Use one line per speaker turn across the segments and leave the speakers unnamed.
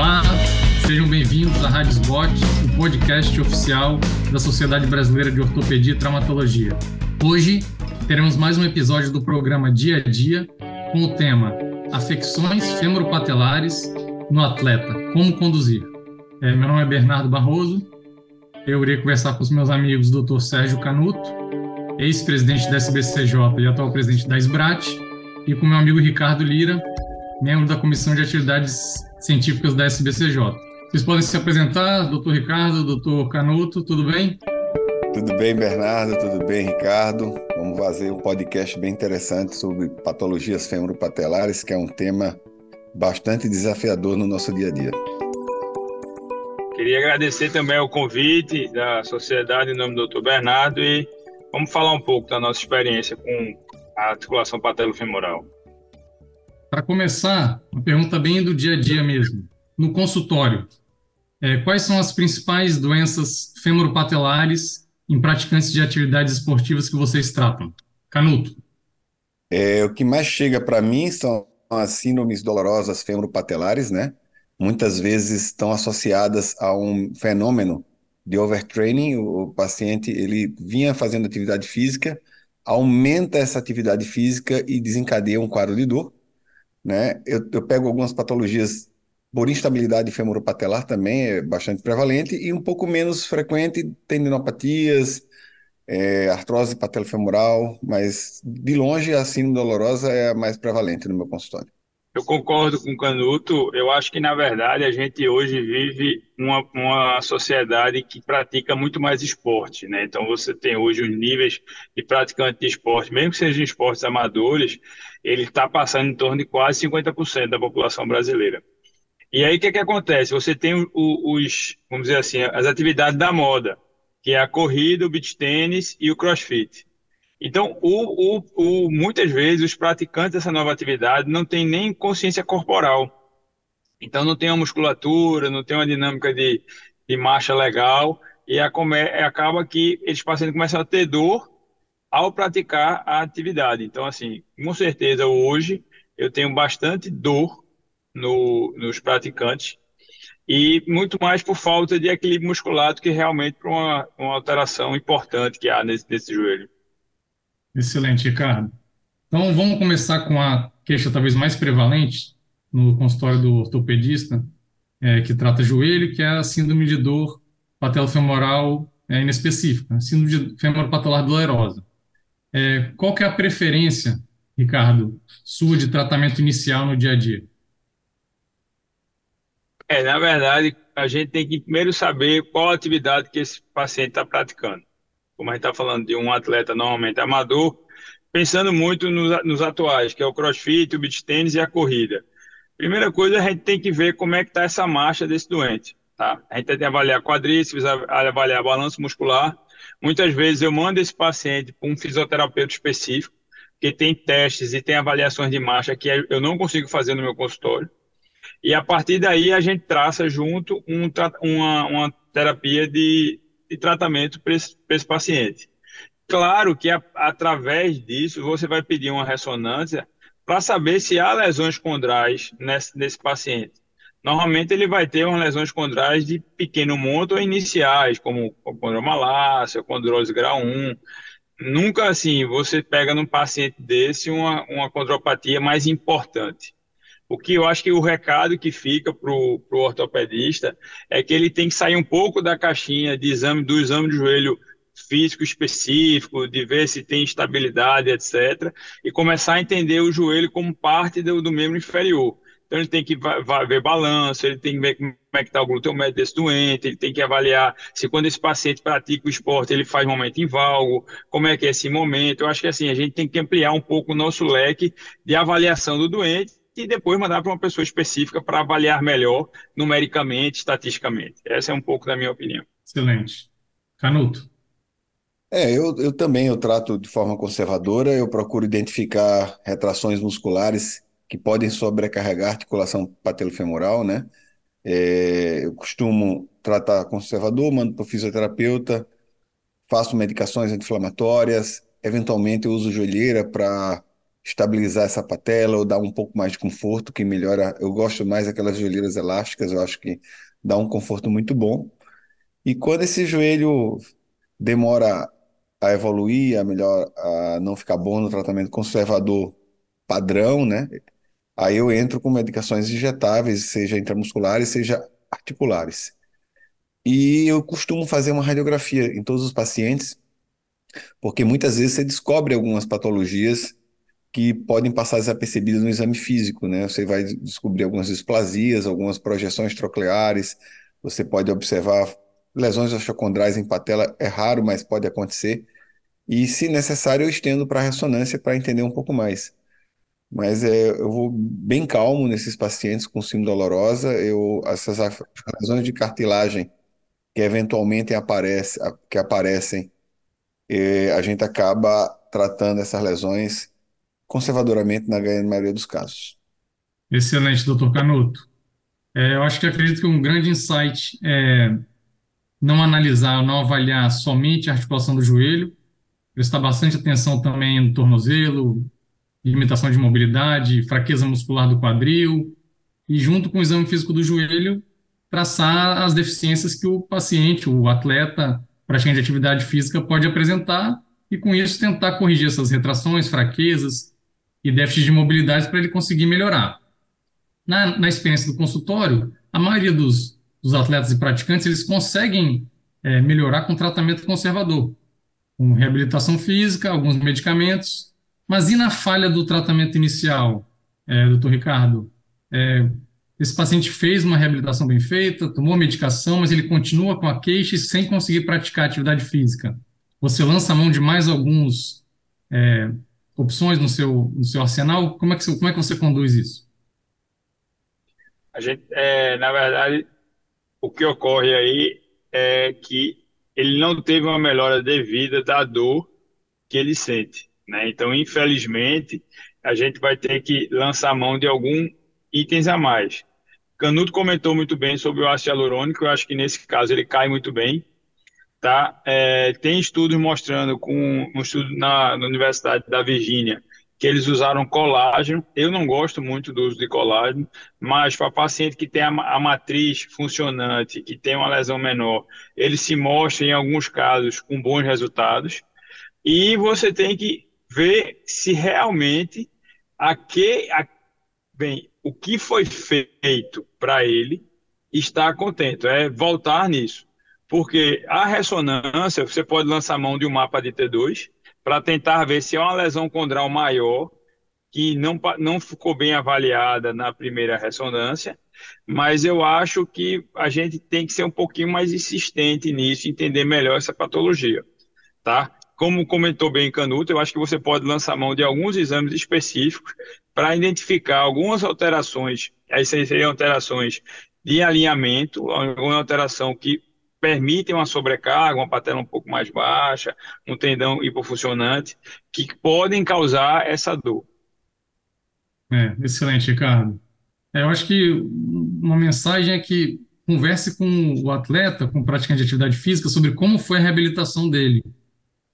Olá, sejam bem-vindos à Rádio Sbot, o podcast oficial da Sociedade Brasileira de Ortopedia e Traumatologia. Hoje teremos mais um episódio do programa Dia a Dia com o tema Afecções femoropatelares no atleta, como conduzir. É, meu nome é Bernardo Barroso, eu irei conversar com os meus amigos Dr. Sérgio Canuto, ex-presidente da SBCJ e atual presidente da SBRAT, e com meu amigo Ricardo Lira, membro da Comissão de Atividades Científicas da SBCJ. Vocês podem se apresentar, doutor Ricardo, doutor Canuto, tudo bem?
Tudo bem, Bernardo, tudo bem, Ricardo. Vamos fazer um podcast bem interessante sobre patologias femoropatelares, que é um tema bastante desafiador no nosso dia a dia.
Queria agradecer também o convite da sociedade em nome do Dr. Bernardo e vamos falar um pouco da nossa experiência com a articulação patelofemoral.
Para começar, uma pergunta bem do dia a dia mesmo. No consultório, é, quais são as principais doenças femoropatelares em praticantes de atividades esportivas que vocês tratam? Canuto.
É, o que mais chega para mim são as síndromes dolorosas femoropatelares, né? Muitas vezes estão associadas a um fenômeno de overtraining. O, paciente ele vinha fazendo atividade física, aumenta essa atividade física e desencadeia um quadro de dor né? Eu, eu pego algumas patologias por instabilidade femoropatelar também é bastante prevalente e um pouco menos frequente tendinopatias, é, artrose patelofemoral, mas de longe a síndrome dolorosa é a mais prevalente no meu consultório.
Eu concordo com o Canuto. Eu acho que, na verdade, a gente hoje vive uma, uma sociedade que pratica muito mais esporte, né? Então, você tem hoje os níveis de praticante de esporte, mesmo que sejam esportes amadores, ele está passando em torno de quase 50% da população brasileira. E aí, o que, é que acontece? Você tem os, vamos dizer assim, as atividades da moda, que é a corrida, o beach tênis e o crossfit. Então, o, o, o, muitas vezes, os praticantes dessa nova atividade não têm nem consciência corporal. Então, não tem uma musculatura, não tem uma dinâmica de, de marcha legal, e a, acaba que eles pacientes começam a ter dor ao praticar a atividade. Então, assim, com certeza, hoje eu tenho bastante dor no, nos praticantes, e muito mais por falta de equilíbrio muscular do que realmente por uma, uma alteração importante que há nesse, nesse joelho.
Excelente, Ricardo. Então, vamos começar com a queixa talvez mais prevalente no consultório do ortopedista, é, que trata joelho, que é a síndrome de dor patelofemoral é, inespecífica, a síndrome de femoropatelar dolorosa. É, qual que é a preferência, Ricardo, sua de tratamento inicial no dia a dia?
É, na verdade, a gente tem que primeiro saber qual atividade que esse paciente está praticando como a gente está falando de um atleta normalmente amador, pensando muito nos, nos atuais, que é o crossfit, o beach tênis e a corrida. Primeira coisa, a gente tem que ver como é que está essa marcha desse doente. Tá? A gente tem que avaliar quadríceps, avaliar balanço muscular. Muitas vezes eu mando esse paciente para um fisioterapeuta específico, que tem testes e tem avaliações de marcha que eu não consigo fazer no meu consultório. E a partir daí a gente traça junto um, uma, uma terapia de de tratamento para esse, esse, paciente. Claro que a, através disso você vai pedir uma ressonância para saber se há lesões condrais nesse, nesse paciente. Normalmente ele vai ter umas lesões condrais de pequeno monto ou iniciais, como condromalácia, condrose grau 1. Nunca assim você pega num paciente desse uma, uma condropatia mais importante. O que eu acho que o recado que fica para o ortopedista é que ele tem que sair um pouco da caixinha de exame do exame de joelho físico específico, de ver se tem estabilidade, etc., e começar a entender o joelho como parte do, do membro inferior. Então ele tem que ver balanço, ele tem que ver como é que está o glúteo médio desse doente, ele tem que avaliar se quando esse paciente pratica o esporte ele faz momento em valgo, como é que é esse momento. Eu acho que assim, a gente tem que ampliar um pouco o nosso leque de avaliação do doente e depois mandar para uma pessoa específica para avaliar melhor numericamente, estatisticamente. Essa é um pouco da minha opinião.
Excelente. Canuto.
É, eu, eu também eu trato de forma conservadora, eu procuro identificar retrações musculares que podem sobrecarregar a articulação patelofemoral, né? É, eu costumo tratar conservador, mando para o fisioterapeuta, faço medicações anti-inflamatórias, eventualmente eu uso joelheira para estabilizar essa patela ou dar um pouco mais de conforto, que melhora. Eu gosto mais daquelas joelheiras elásticas, eu acho que dá um conforto muito bom. E quando esse joelho demora a evoluir, a melhor, a não ficar bom no tratamento conservador padrão, né? Aí eu entro com medicações injetáveis, seja intramusculares, seja articulares. E eu costumo fazer uma radiografia em todos os pacientes, porque muitas vezes você descobre algumas patologias que podem passar desapercebidas no exame físico, né? Você vai descobrir algumas displasias, algumas projeções trocleares, você pode observar lesões osteocondrais em patela, é raro, mas pode acontecer. E, se necessário, eu estendo para a ressonância para entender um pouco mais. Mas é, eu vou bem calmo nesses pacientes com síndrome dolorosa. Eu, essas lesões de cartilagem que eventualmente aparece, que aparecem, é, a gente acaba tratando essas lesões conservadoramente na maioria dos casos.
Excelente, doutor Canuto. É, eu acho que acredito que um grande insight é não analisar, não avaliar somente a articulação do joelho, prestar bastante atenção também no tornozelo, limitação de mobilidade, fraqueza muscular do quadril, e junto com o exame físico do joelho, traçar as deficiências que o paciente, o atleta praticante de atividade física pode apresentar e com isso tentar corrigir essas retrações, fraquezas, e déficit de mobilidade para ele conseguir melhorar. Na, na experiência do consultório, a maioria dos, dos atletas e praticantes eles conseguem é, melhorar com tratamento conservador, com reabilitação física, alguns medicamentos. Mas e na falha do tratamento inicial, é, doutor Ricardo? É, esse paciente fez uma reabilitação bem feita, tomou medicação, mas ele continua com a queixa sem conseguir praticar atividade física. Você lança a mão de mais alguns é, opções no seu, no seu arsenal? Como é, que, como é que você conduz isso?
A gente, é, na verdade, o que ocorre aí é que ele não teve uma melhora devida da dor que ele sente. Né? Então, infelizmente, a gente vai ter que lançar mão de algum itens a mais. Canuto comentou muito bem sobre o ácido hialurônico, eu acho que nesse caso ele cai muito bem. Tá? É, tem estudos mostrando, com um estudo na, na Universidade da Virgínia, que eles usaram colágeno. Eu não gosto muito do uso de colágeno, mas para paciente que tem a, a, matriz funcionante, que tem uma lesão menor, ele se mostra em alguns casos com bons resultados. E você tem que ver se realmente a que, a, bem, o que foi feito para ele está contente. É voltar nisso. Porque a ressonância, você pode lançar mão de um mapa de T2 para tentar ver se é uma lesão condral maior, que não, não ficou bem avaliada na primeira ressonância, mas eu acho que a gente tem que ser um pouquinho mais insistente nisso, entender melhor essa patologia, tá? Como comentou bem Canuto, eu acho que você pode lançar mão de alguns exames específicos para identificar algumas alterações, aí seriam alterações de alinhamento, alguma alteração que permitem uma sobrecarga, uma patela um pouco mais baixa, um tendão hipofuncionante, que podem causar essa dor.
É, excelente, Ricardo. É, eu acho que uma mensagem é que converse com o atleta, com o praticante de atividade física, sobre como foi a reabilitação dele.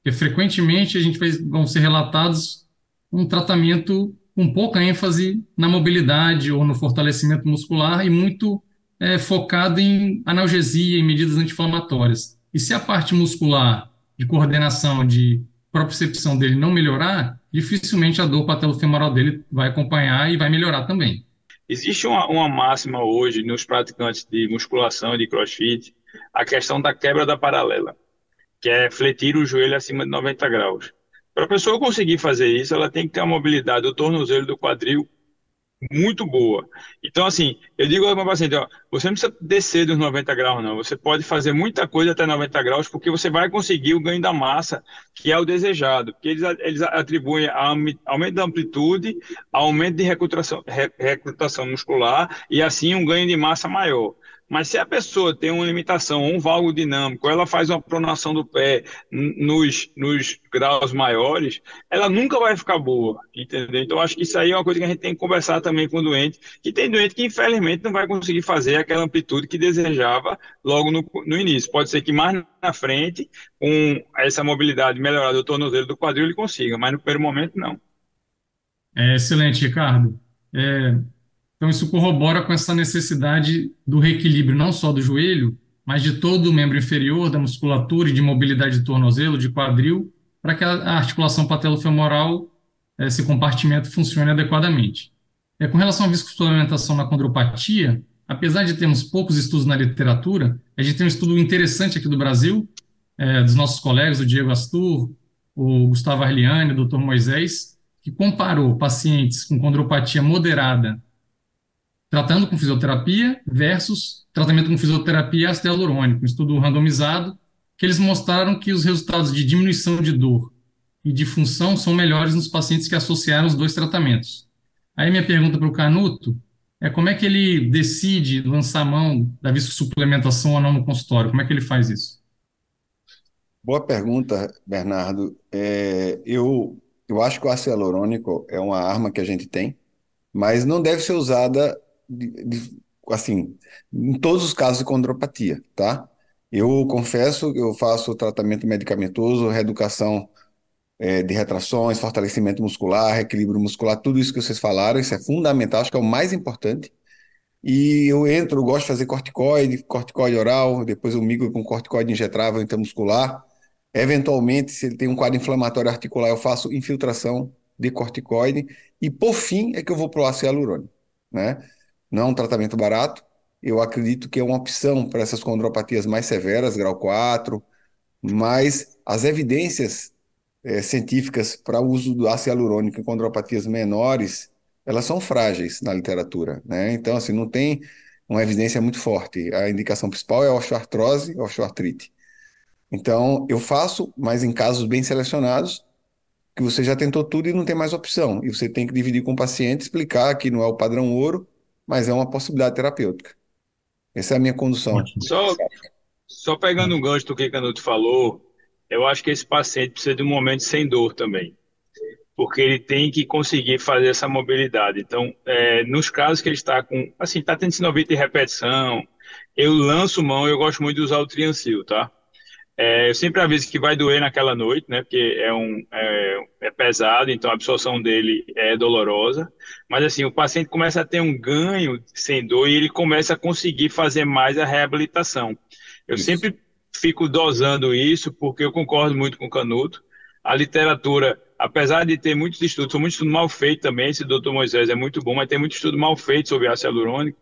Porque frequentemente a gente vai, vão ser relatados um tratamento com pouca ênfase na mobilidade ou no fortalecimento muscular e muito é, focado em analgesia e medidas anti-inflamatórias. E se a parte muscular, de coordenação, de propriocepção dele não melhorar, dificilmente a dor patelofemoral dele vai acompanhar e vai melhorar também.
Existe uma, uma máxima hoje nos praticantes de musculação e de crossfit, a questão da quebra da paralela, que é fletir o joelho acima de 90 graus. Para a pessoa conseguir fazer isso, ela tem que ter a mobilidade do tornozelo do quadril muito boa. Então, assim, eu digo ao meu paciente, ó, você não precisa descer dos 90 graus, não. Você pode fazer muita coisa até 90 graus, porque você vai conseguir o ganho da massa, que é o desejado. Porque eles, eles atribuem aumento da amplitude, aumento de recrutação, recrutação muscular e, assim, um ganho de massa maior. Mas se a pessoa tem uma limitação, um valgo dinâmico, ela faz uma pronação do pé nos, nos graus maiores, ela nunca vai ficar boa, entendeu? Então, acho que isso aí é uma coisa que a gente tem que conversar também com o doente, que tem doente que, infelizmente, não vai conseguir fazer aquela amplitude que desejava logo no, no início. Pode ser que mais na frente, com essa mobilidade melhorada do tornozelo do quadril, ele consiga, mas no primeiro momento, não.
É, excelente, Ricardo. É, então, isso corrobora com essa necessidade do reequilíbrio não só do joelho, mas de todo o membro inferior, da musculatura e de mobilidade de tornozelo, de quadril, para que a articulação patelofemoral, esse compartimento, funcione adequadamente. É, com relação à viscosuplementação na condropatia, apesar de termos poucos estudos na literatura, a gente tem um estudo interessante aqui do Brasil, é, dos nossos colegas, o Diego Astur, o Gustavo Arliani, o Dr. Moisés, que comparou pacientes com condropatia moderada tratando com fisioterapia versus tratamento com fisioterapia ácido hialurônico, um estudo randomizado, que eles mostraram que os resultados de diminuição de dor e de função são melhores nos pacientes que associaram os dois tratamentos. Aí minha pergunta para o Canuto é como é que ele decide lançar mão da viscosuplementação ou não no consultório? Como é que ele faz isso?
Boa pergunta, Bernardo. É, eu, eu acho que o ácido hialurônico é uma arma que a gente tem, mas não deve ser usada de, de, assim, em todos os casos de condropatia, tá? Eu confesso que eu faço tratamento medicamentoso, reeducação é, de retrações, fortalecimento muscular, equilíbrio muscular, tudo isso que vocês falaram, isso é fundamental, acho que é o mais importante. E eu entro, gosto de fazer corticoide, corticoide oral, depois eu migro com corticoide injetável intramuscular. Eventualmente, se ele tem um quadro inflamatório articular, eu faço infiltração de corticoide. E, por fim, é que eu vou para o ácido hialurônico, né? Não é um tratamento barato, eu acredito que é uma opção para essas condropatias mais severas, grau 4, mas as evidências é, científicas para o uso do ácido hialurônico em condropatias menores, elas são frágeis na literatura, né? Então, assim, não tem uma evidência muito forte. A indicação principal é a osteoartrose e osteoartrite. Então, eu faço, mas em casos bem selecionados, que você já tentou tudo e não tem mais opção. E você tem que dividir com o paciente, explicar que não é o padrão ouro, mas é uma possibilidade terapêutica. Essa é a minha condução.
Só, só pegando um gancho do que o Canuto falou, eu acho que esse paciente precisa de um momento sem dor também, porque ele tem que conseguir fazer essa mobilidade. Então, é, nos casos que ele está com, assim, está tendo sinovite de repetição, eu lanço mão, eu gosto muito de usar o Triancil, tá? É, eu sempre aviso que vai doer naquela noite, né? Porque é, um, é, é, pesado, então a absorção dele é dolorosa. Mas assim, o paciente começa a ter um ganho sem dor e ele começa a conseguir fazer mais a reabilitação. Eu isso. sempre fico dosando isso porque eu concordo muito com o Canuto. A literatura, apesar de ter muitos estudos, são muitos estudos mal feitos também. Esse doutor Moisés é muito bom, mas tem muito estudo mal feito sobre ácido hialurônico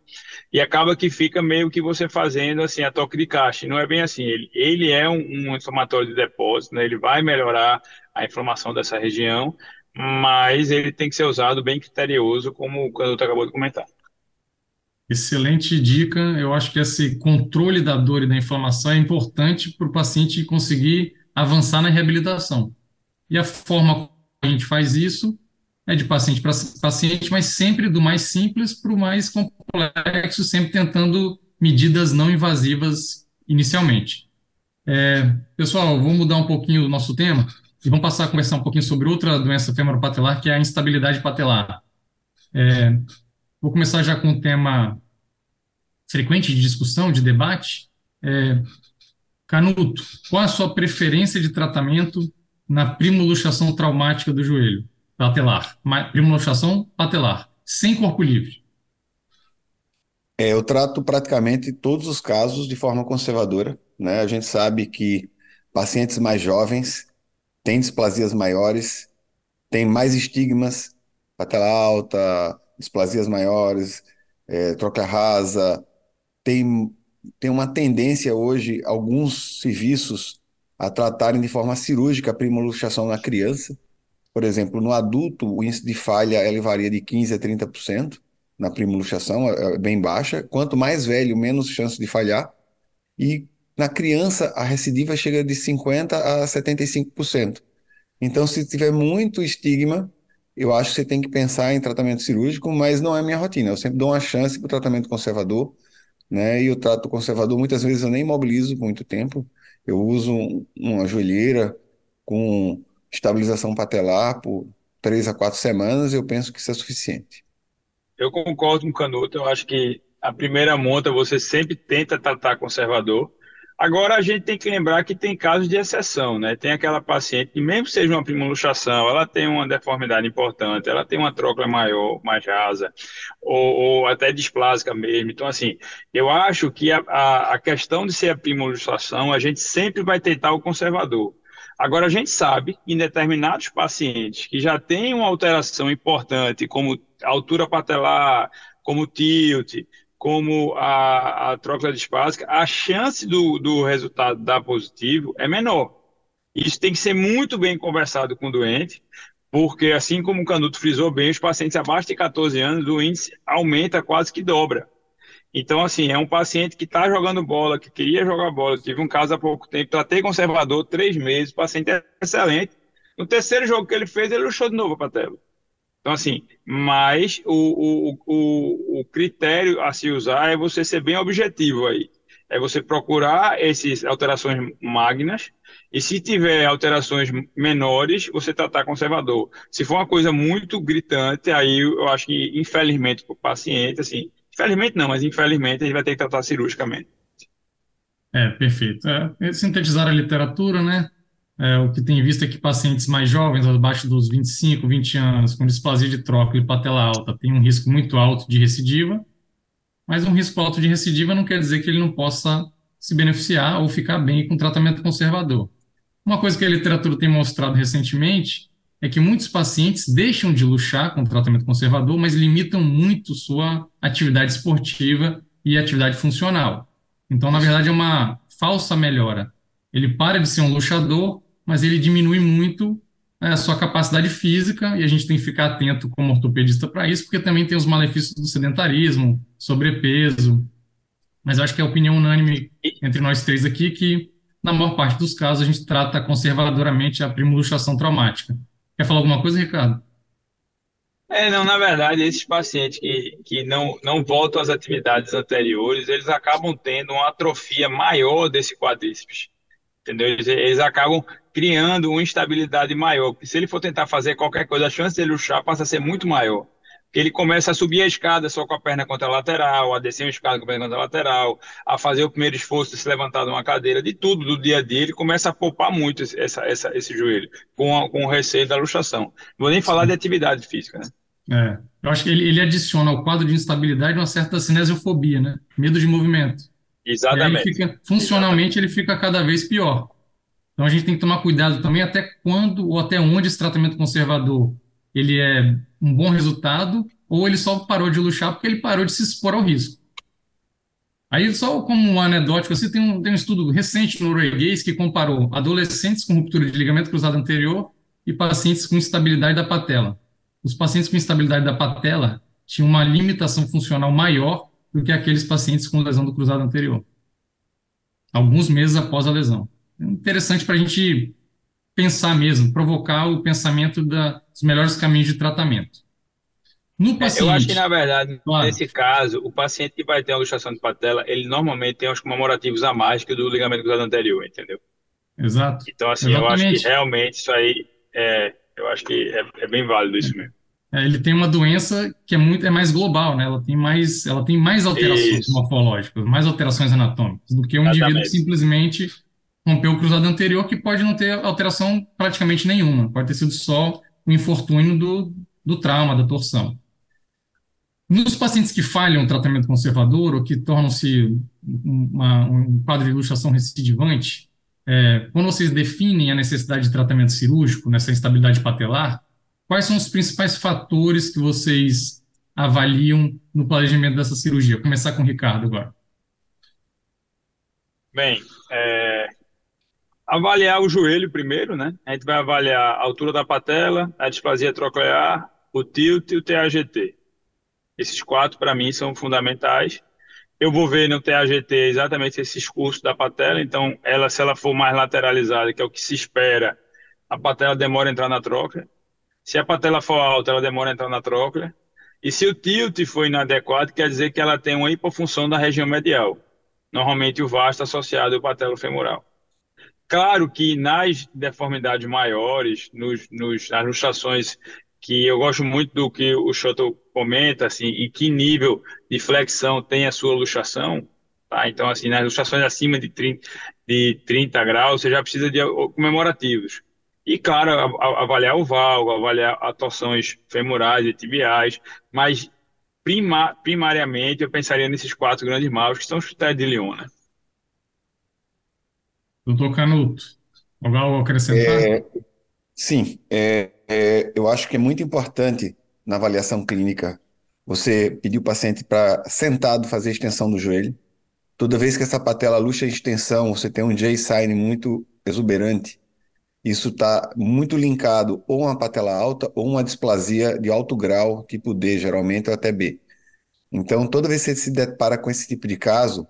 e acaba que fica meio que você fazendo assim a toque de caixa. Não é bem assim. Ele, ele é um, um inflamatório de depósito, né? ele vai melhorar a inflamação dessa região, mas ele tem que ser usado bem criterioso, como o Canuto acabou de comentar.
Excelente dica. Eu acho que esse controle da dor e da inflamação é importante para o paciente conseguir avançar na reabilitação. E a forma como a gente faz isso é de paciente para paciente, mas sempre do mais simples para o mais complexo, sempre tentando medidas não invasivas inicialmente. É, pessoal, vamos mudar um pouquinho o nosso tema e vamos passar a conversar um pouquinho sobre outra doença femoropatelar, que é a instabilidade patelar. É, vou começar já com um tema frequente de discussão, de debate. É, Canuto, qual a sua preferência de tratamento na primoluxação traumática do joelho? patelar, primoluxação patelar, sem corpo livre.
É, eu trato praticamente todos os casos de forma conservadora. Né? A gente sabe que pacientes mais jovens têm displasias maiores, têm mais estigmas, patela alta, displasias maiores, é, troca rasa, tem, tem uma tendência hoje, alguns serviços, a tratarem de forma cirúrgica a primoluxação na criança. Por exemplo, no adulto, o índice de falha ele varia de 15% a 30% na primoluxação, é, é bem baixa. Quanto mais velho, menos chance de falhar. E na criança, a recidiva chega de 50% a 75%. Então, se tiver muito estigma, eu acho que você tem que pensar em tratamento cirúrgico, mas não é minha rotina. Eu sempre dou uma chance para o tratamento conservador, né? E o trato conservador, muitas vezes eu nem imobilizo por muito tempo. Eu uso uma joelheira com estabilização patelar por três a quatro semanas, eu penso que isso é suficiente.
Eu concordo com o Canuto, eu acho que a primeira monta você sempre tenta tratar conservador, Agora a gente tem que lembrar que tem casos de exceção, né? Tem aquela paciente que mesmo seja uma primoluxação, ela tem uma deformidade importante, ela tem uma tróclea maior, mais rasa, ou, ou até displásica mesmo. Então, assim, eu acho que a, a, a questão de ser a primoluxação, a gente sempre vai tentar o conservador. Agora, a gente sabe que em determinados pacientes que já têm uma alteração importante, como altura patelar, como tilt, como a, a troca dispásica, a chance do, do resultado dar positivo é menor. Isso tem que ser muito bem conversado com o doente, porque assim como o Canuto frisou bem, os pacientes abaixo de 14 anos, o índice aumenta quase que dobra. Então, assim, é um paciente que está jogando bola, que queria jogar bola. tive um caso há pouco tempo, tratei conservador, três meses, paciente é excelente. No terceiro jogo que ele fez, ele luxou de novo a patela. Então, assim, mas o, o, o, o critério a se usar é você ser bem objetivo aí. É você procurar essas alterações magnas e se tiver alterações menores, você tratar conservador. Se for uma coisa muito gritante, aí eu acho que, infelizmente, para o paciente, assim, infelizmente não, mas infelizmente a gente vai ter que tratar cirurgicamente.
É, perfeito. É, sintetizar a literatura, né? É, o que tem visto é que pacientes mais jovens, abaixo dos 25, 20 anos, com displasia de trócula e patela alta, têm um risco muito alto de recidiva, mas um risco alto de recidiva não quer dizer que ele não possa se beneficiar ou ficar bem com tratamento conservador. Uma coisa que a literatura tem mostrado recentemente é que muitos pacientes deixam de luxar com tratamento conservador, mas limitam muito sua atividade esportiva e atividade funcional. Então, na verdade, é uma falsa melhora. Ele para de ser um luxador mas ele diminui muito é, a sua capacidade física, e a gente tem que ficar atento como ortopedista para isso, porque também tem os malefícios do sedentarismo, sobrepeso. Mas acho que é a opinião unânime entre nós três aqui que, na maior parte dos casos, a gente trata conservadoramente a primoluxação traumática. Quer falar alguma coisa, Ricardo?
É, não, na verdade, esses pacientes que, que não, não voltam às atividades anteriores, eles acabam tendo uma atrofia maior desse quadríceps entendeu? Eles, eles, acabam criando uma instabilidade maior, porque se ele for tentar fazer qualquer coisa, a chance dele luxar passa a ser muito maior. Porque ele começa a subir a escada só com a perna contra a lateral, a descer uma escada com a perna contra a lateral, a fazer o primeiro esforço de se levantar de uma cadeira, de tudo do dia a dia, ele começa a poupar muito essa, essa, esse joelho, com, a, com o receio da luxação. Não vou nem falar de atividade física, né?
É, eu acho que ele, ele adiciona ao quadro de instabilidade uma certa cinesiofobia, né? Medo de movimento.
Exatamente.
Fica, funcionalmente, Exatamente. ele fica cada vez pior. Então, a gente tem que tomar cuidado também até quando ou até onde esse tratamento conservador ele é um bom resultado ou ele só parou de luxar porque ele parou de se expor ao risco. Aí, só como um anedótico, assim, tem um, tem um estudo recente norueguês que comparou adolescentes com ruptura de ligamento cruzado anterior e pacientes com instabilidade da patela. Os pacientes com instabilidade da patela tinham uma limitação funcional maior do que aqueles pacientes com lesão do cruzado anterior, alguns meses após a lesão. Interessante para a gente pensar mesmo, provocar o pensamento da, dos melhores caminhos de tratamento.
No paciente, é, eu acho que, na verdade, claro. nesse caso, o paciente que vai ter uma luxação de patela, ele normalmente tem os comemorativos a mais que o do ligamento cruzado anterior, entendeu?
Exato.
Então, assim, Exatamente. eu acho que realmente isso aí, é, eu acho que é, é bem válido isso mesmo.
É, ele tem uma doença que é muito é mais global, né? Ela tem mais, ela tem mais alterações Isso. morfológicas, mais alterações anatômicas do que um Exatamente. indivíduo que simplesmente rompeu o cruzado anterior, que pode não ter alteração praticamente nenhuma, pode ter sido só o infortúnio do, do trauma, da torção. Nos pacientes que falham o tratamento conservador ou que tornam-se um quadro de ilustração recidivante, é, quando vocês definem a necessidade de tratamento cirúrgico nessa instabilidade patelar, Quais são os principais fatores que vocês avaliam no planejamento dessa cirurgia? Vou começar com o Ricardo agora.
Bem, é, avaliar o joelho primeiro, né? A gente vai avaliar a altura da patela, a displasia troclear, o tilt e o TAGT. Esses quatro, para mim, são fundamentais. Eu vou ver no TAGT exatamente esses cursos da patela, então, ela, se ela for mais lateralizada, que é o que se espera, a patela demora a entrar na troca. Se a patela for alta, ela demora a entrar na tróclea. E se o tilt for inadequado, quer dizer que ela tem uma hipofunção da região medial. Normalmente o vasto associado ao patelo femoral. Claro que nas deformidades maiores, nos, nos, nas luxações que eu gosto muito do que o Shoto comenta, assim, em que nível de flexão tem a sua luxação, Tá? Então, assim, nas ilustrações acima de 30, de 30 graus, você já precisa de comemorativos. E, claro, avaliar o valgo, avaliar torções femorais e tibiais, mas prima, primariamente eu pensaria nesses quatro grandes maus, que são os critérios de Lyon, né?
Doutor Canuto, algo a acrescentar?
É, sim, é, é, eu acho que é muito importante na avaliação clínica você pedir o paciente para sentado fazer extensão do joelho. Toda vez que essa patela luxa em extensão, você tem um J-sign muito exuberante, isso está muito linkado ou uma patela alta ou uma displasia de alto grau, tipo D, geralmente, ou até B. Então, toda vez que você se depara com esse tipo de caso,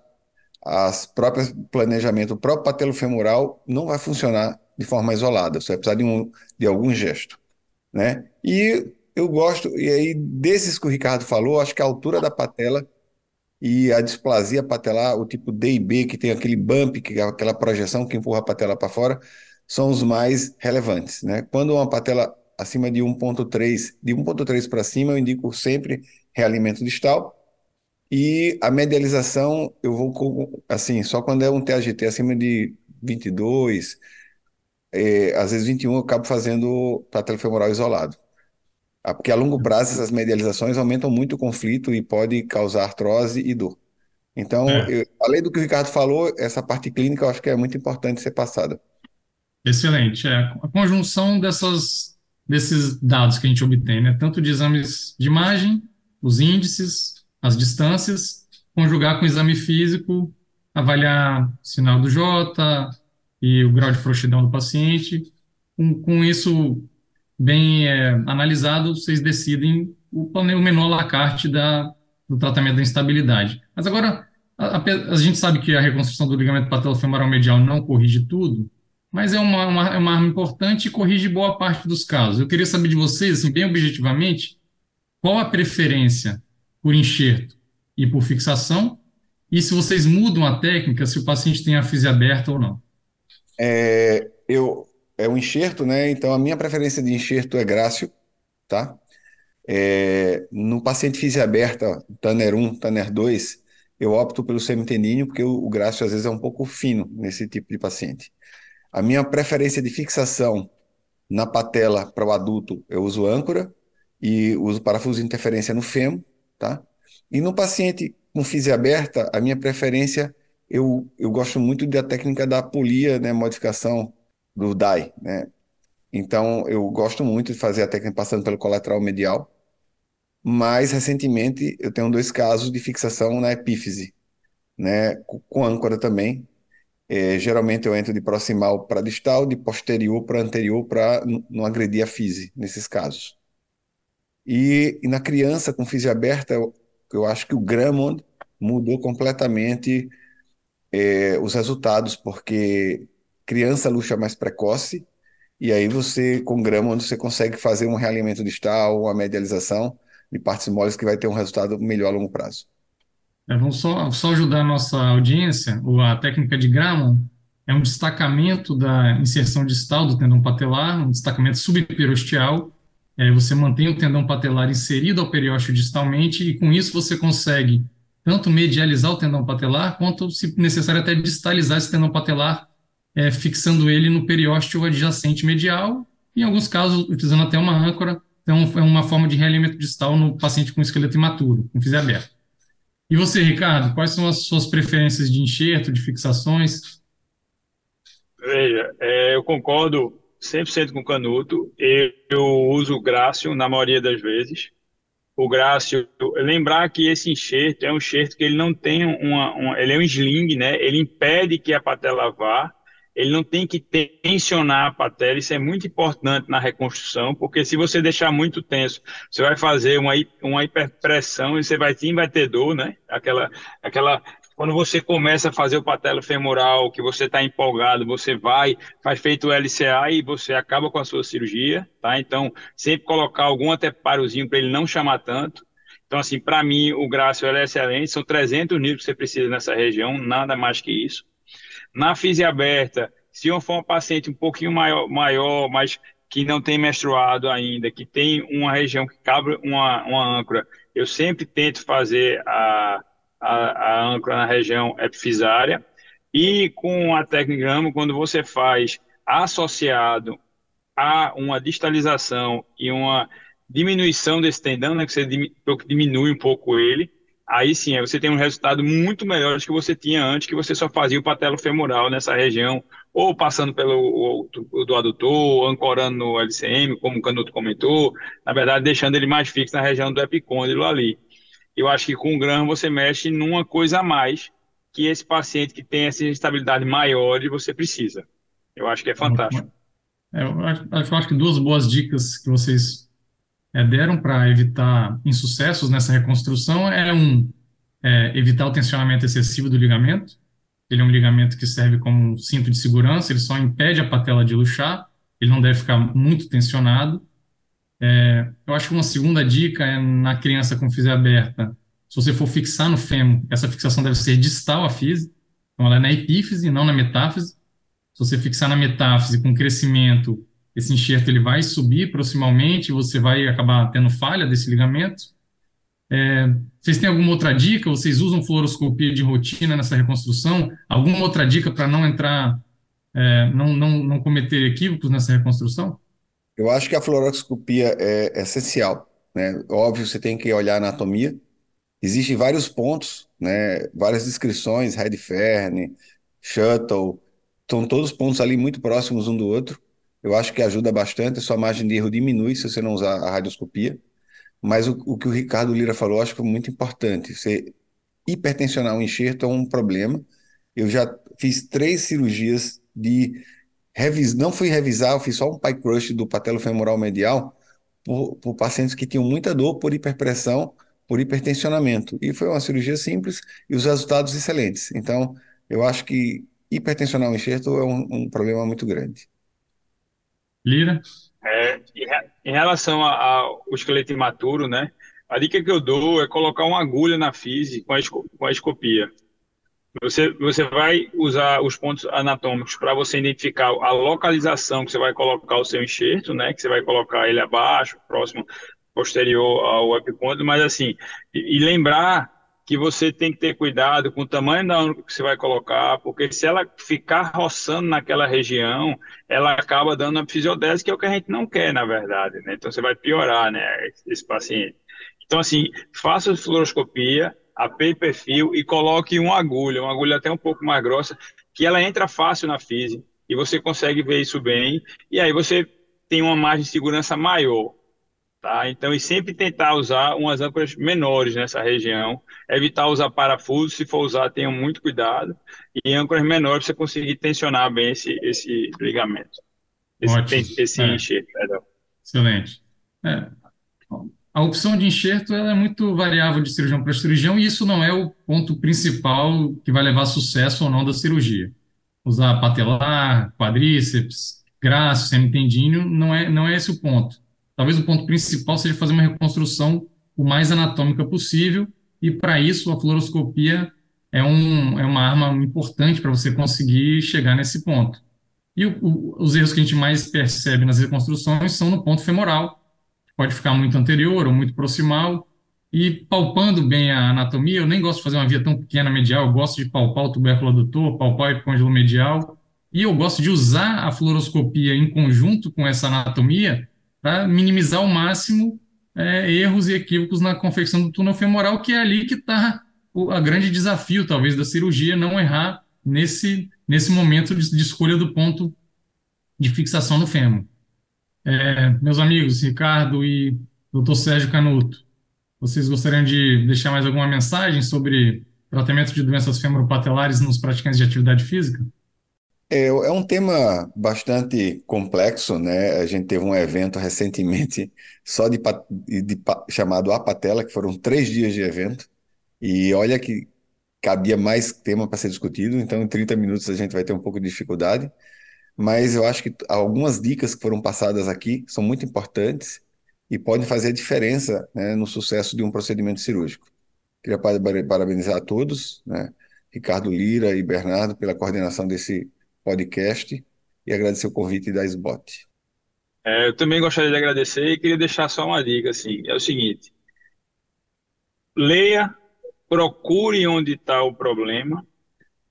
as próprias planejamento, o próprio patelo femoral não vai funcionar de forma isolada, você vai precisar de, um, de algum gesto, né? E eu gosto, e aí desses que o Ricardo falou, acho que a altura da patela e a displasia patelar, o tipo D e B, que tem aquele bump, que é aquela projeção que empurra a patela para fora, são os mais relevantes. Né? Quando uma patela acima de 1.3, de 1.3 para cima, eu indico sempre realimento distal. E a medialização, eu vou com, assim, só quando é um TAGT acima de 22, é, às vezes 21, eu acabo fazendo patela femoral isolado. Ah, porque a longo prazo essas medializações aumentam muito o conflito e pode causar artrose e dor. Então, é. eu, além do que o Ricardo falou, essa parte clínica eu acho que é muito importante ser passada.
Excelente. É, a conjunção dessas, desses dados que a gente obtém, né? tanto de exames de imagem, os índices, as distâncias, conjugar com exame físico, avaliar sinal do J e o grau de frouxidão do paciente. Com, com isso bem é, analisado, vocês decidem o, o menor alacarte da, do tratamento da instabilidade. Mas agora, a, a, a gente sabe que a reconstrução do ligamento patelofemoral medial não corrige tudo, mas é uma, uma, é uma arma importante e corrige boa parte dos casos. Eu queria saber de vocês, assim, bem objetivamente, qual a preferência por enxerto e por fixação, e se vocês mudam a técnica se o paciente tem a fise aberta ou não.
É, eu, é um enxerto, né? Então a minha preferência de enxerto é grácio, tá? É, no paciente fise aberta, Tanner 1, Tanner 2, eu opto pelo semiteníneo, porque o, o às vezes é um pouco fino nesse tipo de paciente. A minha preferência de fixação na patela para o adulto, eu uso âncora e uso parafuso de interferência no fêmur, tá? E no paciente com fise aberta, a minha preferência, eu, eu gosto muito da técnica da polia, né, modificação do DAI, né? Então, eu gosto muito de fazer a técnica passando pelo colateral medial, mas recentemente eu tenho dois casos de fixação na epífise, né, com âncora também, é, geralmente eu entro de proximal para distal, de posterior para anterior, para não agredir a fise, nesses casos. E, e na criança com fise aberta, eu, eu, acho que o Grammond mudou completamente é, os resultados, porque criança luxa mais precoce, e aí você, com Grammond, você consegue fazer um realinhamento distal, uma medialização de partes moles que vai ter um resultado melhor a longo prazo.
É, vamos só, só ajudar a nossa audiência, a técnica de Grammon é um destacamento da inserção distal do tendão patelar, um destacamento subperosteal. Você mantém o tendão patelar inserido ao periósteo distalmente e com isso você consegue tanto medializar o tendão patelar, quanto, se necessário, até distalizar esse tendão patelar, é, fixando ele no periósteo adjacente medial, em alguns casos utilizando até uma âncora. Então, é uma forma de realimento distal no paciente com esqueleto imaturo, com fise aberto. E você, Ricardo, quais são as suas preferências de enxerto, de fixações?
Veja, é, eu concordo 100% com o Canuto. Eu, eu uso o Grácio na maioria das vezes. O Grácio, lembrar que esse enxerto é um enxerto que ele não tem uma, uma ele é um sling, né? Ele impede que a patela vá ele não tem que tensionar a patela, isso é muito importante na reconstrução, porque se você deixar muito tenso, você vai fazer uma, uma hiperpressão e você vai sim vai ter dor, né? Aquela, aquela, quando você começa a fazer o patelo femoral, que você está empolgado, você vai, faz feito o LCA e você acaba com a sua cirurgia, tá? Então, sempre colocar algum anteparozinho para ele não chamar tanto. Então, assim, para mim, o Grácio é excelente, são 300 níveis que você precisa nessa região, nada mais que isso. Na fise aberta, se eu for um paciente um pouquinho maior, maior, mas que não tem menstruado ainda, que tem uma região que cabe uma, uma âncora, eu sempre tento fazer a, a, a âncora na região epifisária. E com a técnica quando você faz associado a uma distalização e uma diminuição desse tendão, né, que você diminui um pouco ele, aí sim, você tem um resultado muito melhor do que você tinha antes, que você só fazia o patelo femoral nessa região, ou passando pelo o, do adutor, ancorando no LCM, como o Canuto comentou, na verdade deixando ele mais fixo na região do epicôndilo ali. Eu acho que com o grama você mexe numa coisa a mais que esse paciente que tem essa instabilidade maior você precisa. Eu acho que é fantástico.
É, eu, acho, eu acho que duas boas dicas que vocês é, deram para evitar insucessos nessa reconstrução é um é, evitar o tensionamento excessivo do ligamento. Ele é um ligamento que serve como um cinto de segurança, ele só impede a patela de luxar, ele não deve ficar muito tensionado. É, eu acho que uma segunda dica é na criança com física aberta, se você for fixar no fêmur, essa fixação deve ser distal à física, então ela é na epífise, não na metáfise. Se você fixar na metáfise com crescimento esse enxerto ele vai subir proximalmente, você vai acabar tendo falha desse ligamento. É, vocês têm alguma outra dica? Vocês usam fluoroscopia de rotina nessa reconstrução? Alguma outra dica para não entrar, é, não, não, não cometer equívocos nessa reconstrução?
Eu acho que a fluoroscopia é essencial. Né? Óbvio, você tem que olhar a anatomia. Existem vários pontos, né? várias descrições, Redfern, Shuttle, são todos pontos ali muito próximos um do outro. Eu acho que ajuda bastante, sua margem de erro diminui se você não usar a radioscopia. Mas o, o que o Ricardo Lira falou, acho que é muito importante. Você hipertensionar o enxerto é um problema. Eu já fiz três cirurgias de revis, não fui revisar, eu fiz só um pie crush do patelo femoral medial por, por pacientes que tinham muita dor por hiperpressão, por hipertensionamento. E foi uma cirurgia simples e os resultados excelentes. Então, eu acho que hipertensionar o enxerto é um, um problema muito grande.
Lira?
É, em relação ao esqueleto imaturo, né? A dica que eu dou é colocar uma agulha na fise com a, com a escopia. Você, você vai usar os pontos anatômicos para você identificar a localização que você vai colocar o seu enxerto, né? Que você vai colocar ele abaixo, próximo, posterior ao epicôndilo, mas assim, e, e lembrar que você tem que ter cuidado com o tamanho da âncora que você vai colocar, porque se ela ficar roçando naquela região, ela acaba dando uma fisiodese, que é o que a gente não quer, na verdade, né? Então você vai piorar, né, esse paciente. Então, assim, faça a fluoroscopia, apeie perfil e coloque uma agulha, uma agulha até um pouco mais grossa, que ela entra fácil na física e você consegue ver isso bem, e aí você tem uma margem de segurança maior. Tá? Então, e sempre tentar usar umas âncoras menores nessa região, evitar usar parafuso, se for usar, tenham muito cuidado, e âncoras menores para você conseguir tensionar bem esse, esse ligamento, esse,
Ótimo.
esse é. enxerto. Perdão.
Excelente. É. A opção de enxerto é muito variável de cirurgião para cirurgião, e isso não é o ponto principal que vai levar sucesso ou não da cirurgia. Usar patelar, quadríceps, graço, semitendíneo, não é, não é esse o ponto Talvez o ponto principal seja fazer uma reconstrução o mais anatômica possível, e para isso a fluoroscopia é, um, é uma arma importante para você conseguir chegar nesse ponto. E o, o, os erros que a gente mais percebe nas reconstruções são no ponto femoral, pode ficar muito anterior ou muito proximal, e palpando bem a anatomia, eu nem gosto de fazer uma via tão pequena medial, eu gosto de palpar o tubérculo adutor, palpar o epicôndilo medial, e eu gosto de usar a fluoroscopia em conjunto com essa anatomia para minimizar ao máximo é, erros e equívocos na confecção do túnel femoral, que é ali que está o a grande desafio, talvez, da cirurgia, não errar nesse, nesse momento de, de escolha do ponto de fixação no fêmur. É, meus amigos, Ricardo e Dr. Sérgio Canuto, vocês gostariam de deixar mais alguma mensagem sobre tratamento de doenças femoropatelares nos praticantes de atividade física?
É, é um tema bastante complexo, né? A gente teve um evento recentemente só de, de, de chamado A Patela, que foram três dias de evento, e olha que cabia mais tema para ser discutido, então em 30 minutos a gente vai ter um pouco de dificuldade, mas eu acho que algumas dicas que foram passadas aqui são muito importantes e podem fazer a diferença né, no sucesso de um procedimento cirúrgico. Queria parabenizar a todos, né? Ricardo Lira e Bernardo pela coordenação desse podcast e agradecer o convite da SBOT.
É, eu também gostaria de agradecer e queria deixar só uma dica, assim, é o seguinte, leia procure onde está o problema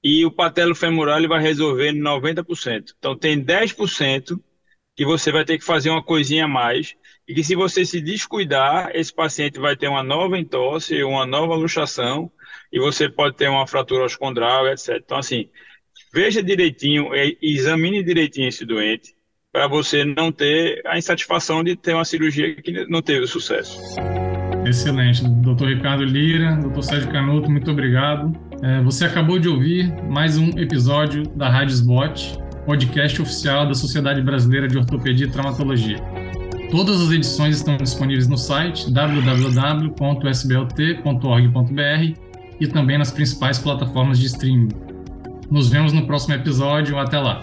e o patelo femoral ele vai resolver 90%. Então tem 10% que você vai ter que fazer uma coisinha a mais e que se você se descuidar, esse paciente vai ter uma nova entorse, uma nova luxação e você pode ter uma fratura oscondral, etc. Então assim, veja direitinho, examine direitinho esse doente para você não ter a insatisfação de ter uma cirurgia que não teve sucesso.
Excelente. Doutor Ricardo Lira, doutor Sérgio Canuto, muito obrigado. É, você acabou de ouvir mais um episódio da Rádio Sbot, podcast oficial da Sociedade Brasileira de Ortopedia e Traumatologia. Todas as edições estão disponíveis no site www.sblt.org.br e também nas principais plataformas de streaming. Nos vemos no próximo episódio. Até lá!